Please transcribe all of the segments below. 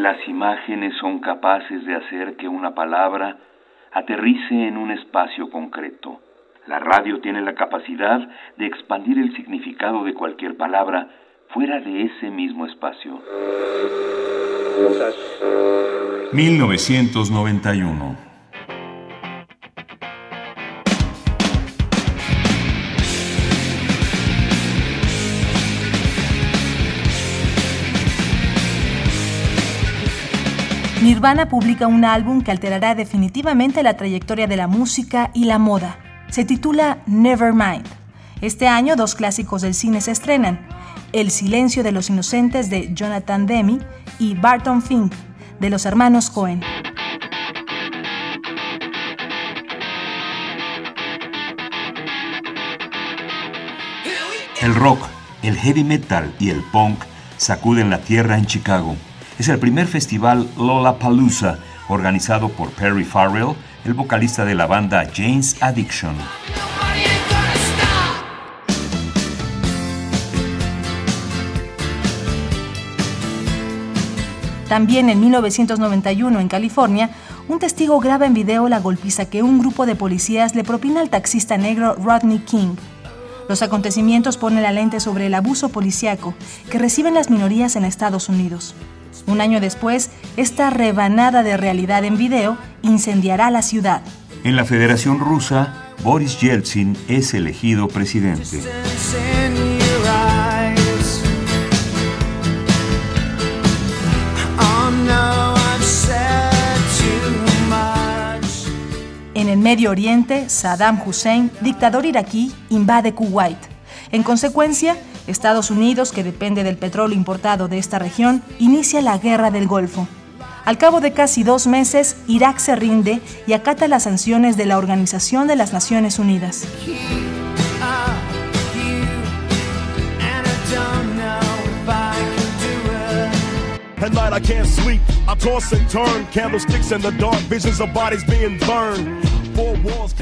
Las imágenes son capaces de hacer que una palabra aterrice en un espacio concreto. La radio tiene la capacidad de expandir el significado de cualquier palabra fuera de ese mismo espacio. 1991 Nirvana publica un álbum que alterará definitivamente la trayectoria de la música y la moda. Se titula Nevermind. Este año dos clásicos del cine se estrenan, El silencio de los inocentes de Jonathan Demi y Barton Fink de los hermanos Cohen. El rock, el heavy metal y el punk sacuden la tierra en Chicago. Es el primer festival Lollapalooza organizado por Perry Farrell, el vocalista de la banda Jane's Addiction. También en 1991 en California, un testigo graba en video la golpiza que un grupo de policías le propina al taxista negro Rodney King. Los acontecimientos ponen la lente sobre el abuso policiaco que reciben las minorías en Estados Unidos. Un año después, esta rebanada de realidad en video incendiará la ciudad. En la Federación Rusa, Boris Yeltsin es elegido presidente. En el Medio Oriente, Saddam Hussein, dictador iraquí, invade Kuwait. En consecuencia, Estados Unidos, que depende del petróleo importado de esta región, inicia la Guerra del Golfo. Al cabo de casi dos meses, Irak se rinde y acata las sanciones de la Organización de las Naciones Unidas.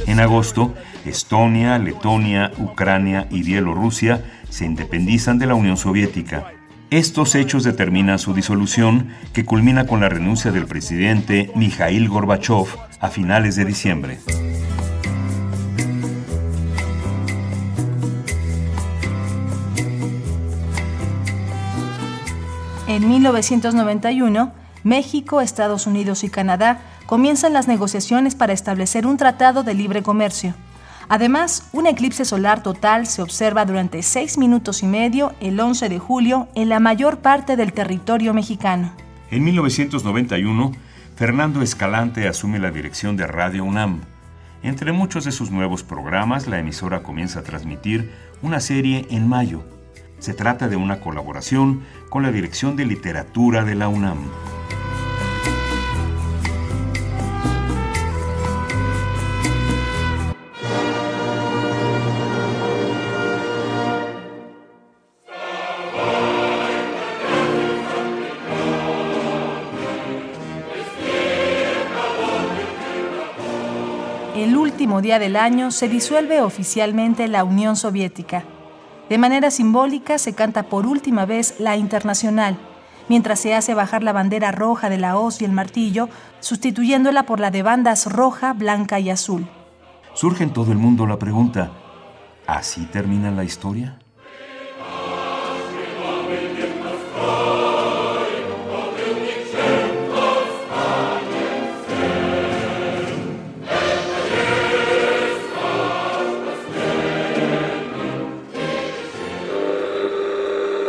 En agosto, Estonia, Letonia, Ucrania y Bielorrusia se independizan de la Unión Soviética. Estos hechos determinan su disolución, que culmina con la renuncia del presidente Mikhail Gorbachev a finales de diciembre. En 1991, México, Estados Unidos y Canadá comienzan las negociaciones para establecer un tratado de libre comercio. Además, un eclipse solar total se observa durante seis minutos y medio el 11 de julio en la mayor parte del territorio mexicano. En 1991, Fernando Escalante asume la dirección de Radio UNAM. Entre muchos de sus nuevos programas, la emisora comienza a transmitir una serie en mayo. Se trata de una colaboración con la Dirección de Literatura de la UNAM. El último día del año se disuelve oficialmente la Unión Soviética. De manera simbólica se canta por última vez la Internacional, mientras se hace bajar la bandera roja de la hoz y el martillo, sustituyéndola por la de bandas roja, blanca y azul. Surge en todo el mundo la pregunta, ¿así termina la historia?